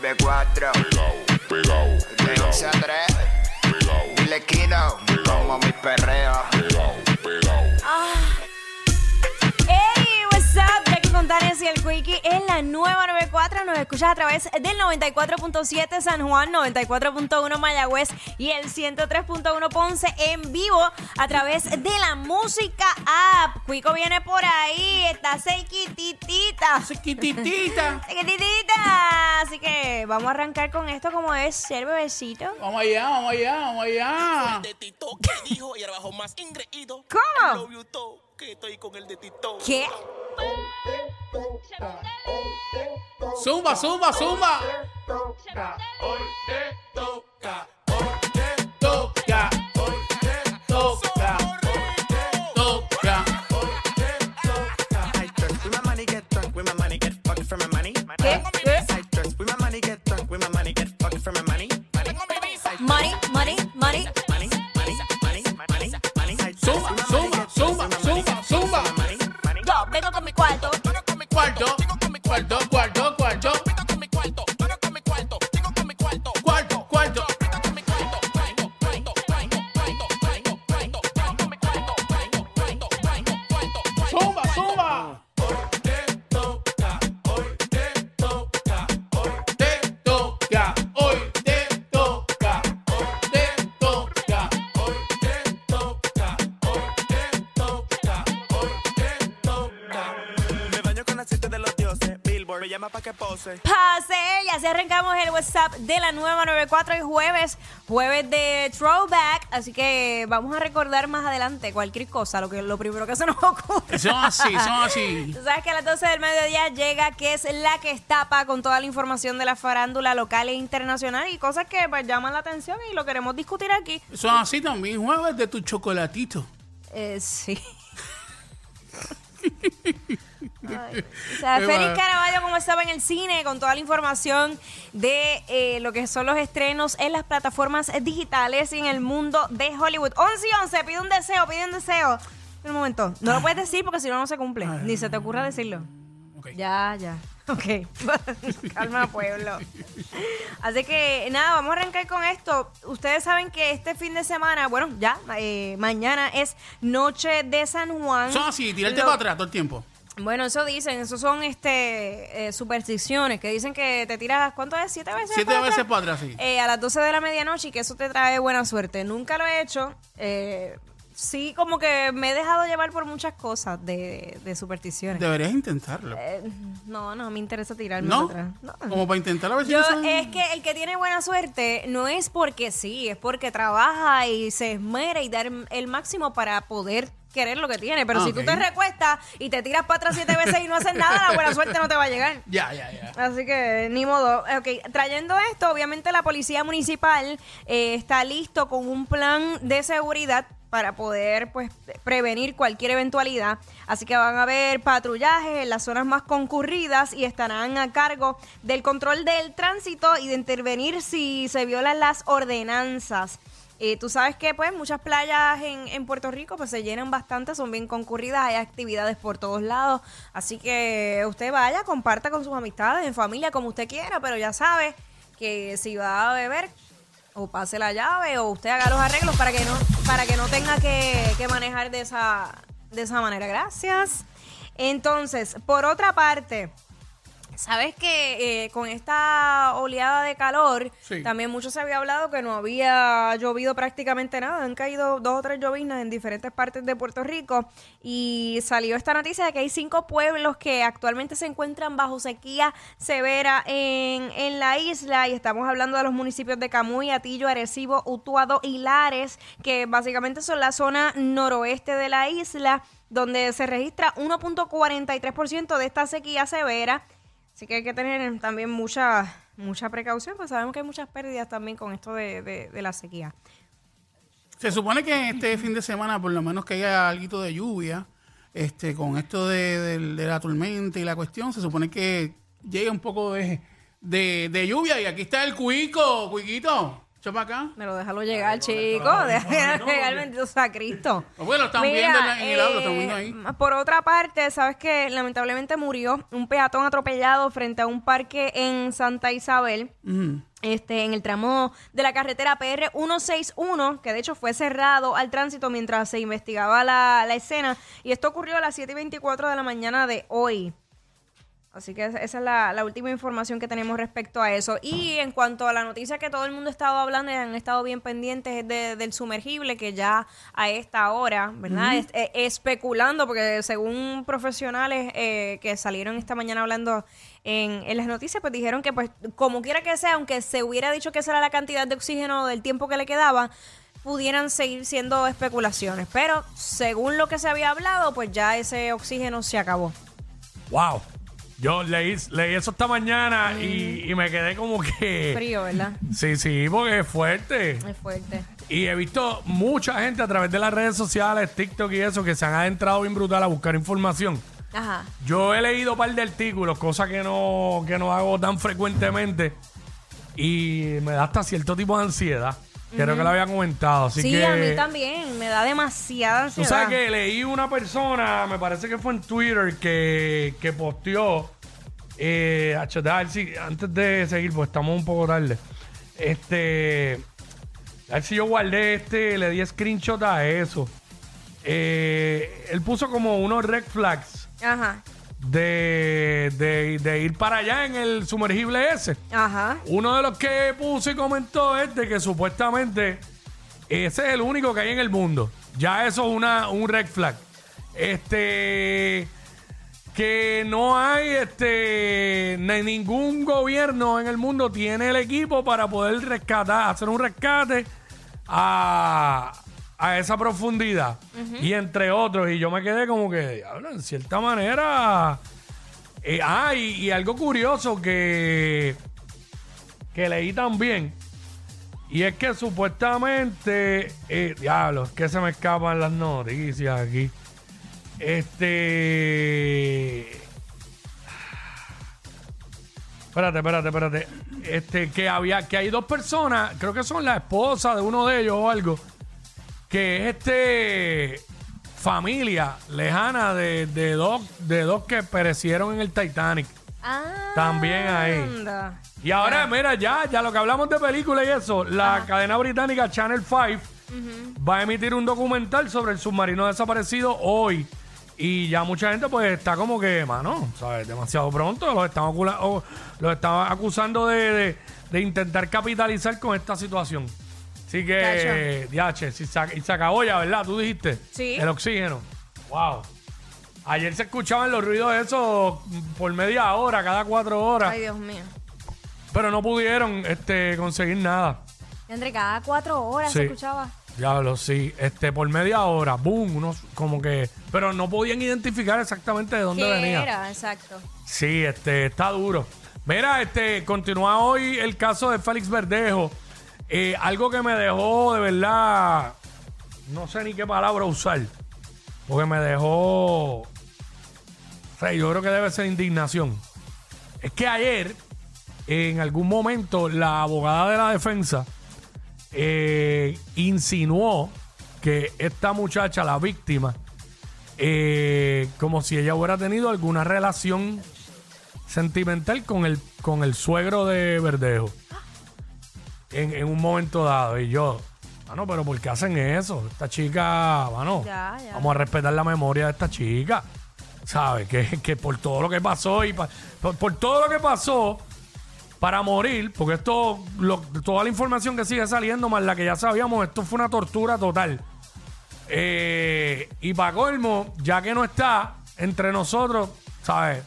994. Pegao, pegao. pegao. El Quickie en la nueva 94. Nos escuchas a través del 94.7 San Juan, 94.1 Mayagüez y el 103.1 Ponce en vivo a través de la música app. Quico viene por ahí, está sequititita. Chiquititita. Sequititita. Así que vamos a arrancar con esto como es ser bebecito. Vamos allá, vamos allá, vamos allá. de Tito que dijo y ahora bajo más ingreído. ¿Cómo? Que estoy con el de Tito. ¿Qué? Zumba, zumba, zumba. Hoy te Toca, pa' que pose. Pase, ya se arrancamos el WhatsApp de la nueva 94 y jueves, jueves de Throwback, así que vamos a recordar más adelante cualquier cosa, lo que lo primero que se nos ocurre. Son así, son así. Tú sabes que a las 12 del mediodía llega que es la que estapa con toda la información de la farándula local e internacional y cosas que pues, llaman la atención y lo queremos discutir aquí. Son así también. Jueves de tu chocolatito. Eh, sí. Ay, o sea, Félix. Caraballo, como estaba en el cine, con toda la información de eh, lo que son los estrenos en las plataformas digitales y en el mundo de Hollywood. 11 y 11, pide un deseo, pide un deseo. Un momento, no lo puedes decir porque si no, no se cumple. Ni se te ocurra decirlo. Ya, ya. Ok. Calma, pueblo. Así que nada, vamos a arrancar con esto. Ustedes saben que este fin de semana, bueno, ya, eh, mañana es Noche de San Juan. Son así, tirarte Lo- para atrás todo el tiempo. Bueno, eso dicen, eso son este eh, supersticiones que dicen que te tiras, ¿cuánto es? ¿Siete veces? Siete para veces para atrás, sí. Eh, a las 12 de la medianoche y que eso te trae buena suerte. Nunca lo he hecho. eh, sí, como que me he dejado llevar por muchas cosas de, de supersticiones. Deberías intentarlo. Eh, no, no me interesa tirarme ¿No? para atrás. No. Como para intentar a ver si Yo, no son- es que el que tiene buena suerte no es porque sí, es porque trabaja y se esmera y da el- el máximo para poder querer lo que tiene. Pero Ah, si tú te recuestas y te tiras para atrás siete veces y no haces nada, la buena suerte no te va a llegar. Ya, ya, ya. Así que ni modo. Ok, trayendo esto, obviamente la policía municipal eh, está listo con un plan de seguridad para poder pues prevenir cualquier eventualidad. Así que van a haber patrullajes en las zonas más concurridas y estarán a cargo del control del tránsito y de intervenir si se violan las ordenanzas. Eh, tú sabes que pues muchas playas en, en Puerto Rico pues se llenan bastante, son bien concurridas, hay actividades por todos lados, así que usted vaya, comparta con sus amistades, en familia, como usted quiera, pero ya sabe que si va a beber o pase la llave o usted haga los arreglos para que no para que no tenga que, que manejar de esa de esa manera. Gracias. Entonces, por otra parte, Sabes que eh, con esta oleada de calor, Sí. también mucho se había hablado que no había llovido prácticamente nada. Han caído dos o tres lloviznas en diferentes partes de Puerto Rico. Y salió esta noticia de que hay cinco pueblos que actualmente se encuentran bajo sequía severa en, en la isla. Y estamos hablando de los municipios de Camuy, Atillo, Arecibo, Utuado y Lares, que básicamente son la zona noroeste de la isla, donde se registra 1.43% de esta sequía severa. Así que hay que tener también mucha mucha precaución, pues sabemos que hay muchas pérdidas también con esto de, de- la sequía. Se supone que este fin de semana, por lo menos que haya algo de lluvia, este, con esto de, de- de la tormenta y la cuestión, se supone que llegue un poco de, de- de lluvia. Y aquí está el cuico, cuiquito. Echa para acá. Me lo déjalo llegar, chico. Déjalo llegar, bendito sea Cristo. Bueno, están viendo en la- en el audio, están viendo ahí. eh, Por otra parte, sabes que lamentablemente murió un peatón atropellado frente a un parque en Santa Isabel. Este, en el tramo de la carretera PR 161, que de hecho fue cerrado al tránsito mientras se investigaba la, la escena. Y esto ocurrió a las 7 y 24 de la mañana de hoy. Así que esa es la, la última información que tenemos respecto a eso. Y en cuanto a la noticia que todo el mundo estaba hablando y han estado bien pendientes es de- del sumergible, que ya a esta hora, ¿verdad? Es- especulando, porque según profesionales eh, que salieron esta mañana hablando en, en las noticias, pues dijeron que pues como quiera que sea, aunque se hubiera dicho que esa era la cantidad de oxígeno del tiempo que le quedaba, pudieran seguir siendo especulaciones. Pero según lo que se había hablado, pues ya ese oxígeno se acabó. Wow. Yo leí, leí eso esta mañana y, y me quedé como que. Frío, ¿verdad? Sí, sí, porque es fuerte. Es fuerte. Y he visto mucha gente a través de las redes sociales, TikTok y eso, que se han adentrado bien brutal a buscar información. Ajá. Yo he leído un par de artículos, cosas que no, que no hago tan frecuentemente. Y me da hasta cierto tipo de ansiedad. Creo que lo había comentado. Así sí, que, a mí también. Me da demasiada Tú ansiedad. sabes que leí una persona, me parece que fue en Twitter, que, que posteó. Eh, acho, a ver si, antes de seguir, pues estamos un poco tarde. Este. A ver si yo guardé este, le di screenshot a eso. Eh, él puso como unos red flags Ajá. De, de, de ir para allá en el sumergible ese. Ajá. Uno de los que puso y comentó es de que supuestamente ese es el único que hay en el mundo. Ya eso es una, un red flag. Este que no hay este ni ningún gobierno en el mundo tiene el equipo para poder rescatar, hacer un rescate a, a esa profundidad. Y entre otros, y yo me quedé como que, diablo, en cierta manera. eh, ah, y, y algo curioso que, que leí también. Y es que supuestamente. Eh, diablo, es que se me escapan las noticias aquí. Este. Espérate, espérate, espérate. Este, que había, que hay dos personas, creo que son la esposa de uno de ellos o algo, que es este familia lejana de, de dos, de dos que perecieron en el Titanic. Ah, También ahí. anda. Y ahora, mira, ya, ya lo que hablamos de películas y eso, la cadena británica Channel 5 va a emitir un documental sobre el submarino desaparecido hoy. Y ya mucha gente pues está como que, mano, ¿sabes? Demasiado pronto. Los están, ocula- o- los están acusando de, de- de intentar capitalizar con esta situación. Así que, diache, si se, y se acabó ya, ¿verdad? Tú dijiste. Sí. El oxígeno. Wow. Ayer se escuchaban los ruidos esos por media hora, cada cuatro horas. Ay, Dios mío. Pero no pudieron este, conseguir nada. Entre cada cuatro horas se Sí. escuchaba. Diablo, sí. Este, por media hora, boom, unos como que. Pero no podían identificar exactamente de dónde ¿Qué venía. era? Exacto. Sí, este, está duro. Mira, este, continúa hoy el caso de Félix Verdejo. Eh, algo que me dejó de verdad. No sé ni qué palabra usar. Porque me dejó. O sea, yo creo que debe ser indignación. Es que ayer, en algún momento, la abogada de la defensa eh, insinuó que esta muchacha, la víctima, eh, como si ella hubiera tenido alguna relación sentimental con el, con el suegro de Verdejo. En, en un momento dado. Y yo, mano, pero ¿por qué hacen eso? Esta chica, mano, Ya, ya. vamos a respetar la memoria de esta chica. ¿Sabes? Que, que por todo lo que pasó y pa- por, por todo lo que pasó para morir, porque esto, lo- toda la información que sigue saliendo, más la que ya sabíamos, esto fue una tortura total. Eh, y para colmo, ya que no está entre nosotros, ¿sabes?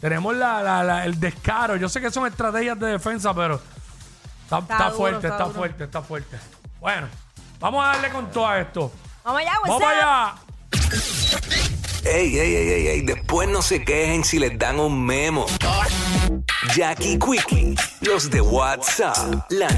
Tenemos la, la- la- el descaro. Yo sé que son estrategias de defensa, pero está, Está está duro, fuerte, está está, duro. fuerte, está fuerte. Bueno, vamos a darle con todo esto. Vamos allá, ¡Vamos what's up? allá! Ey, ey, ey, ey, ey, después no se quejen si les dan un memo. Jackie Quickie, los de WhatsApp, la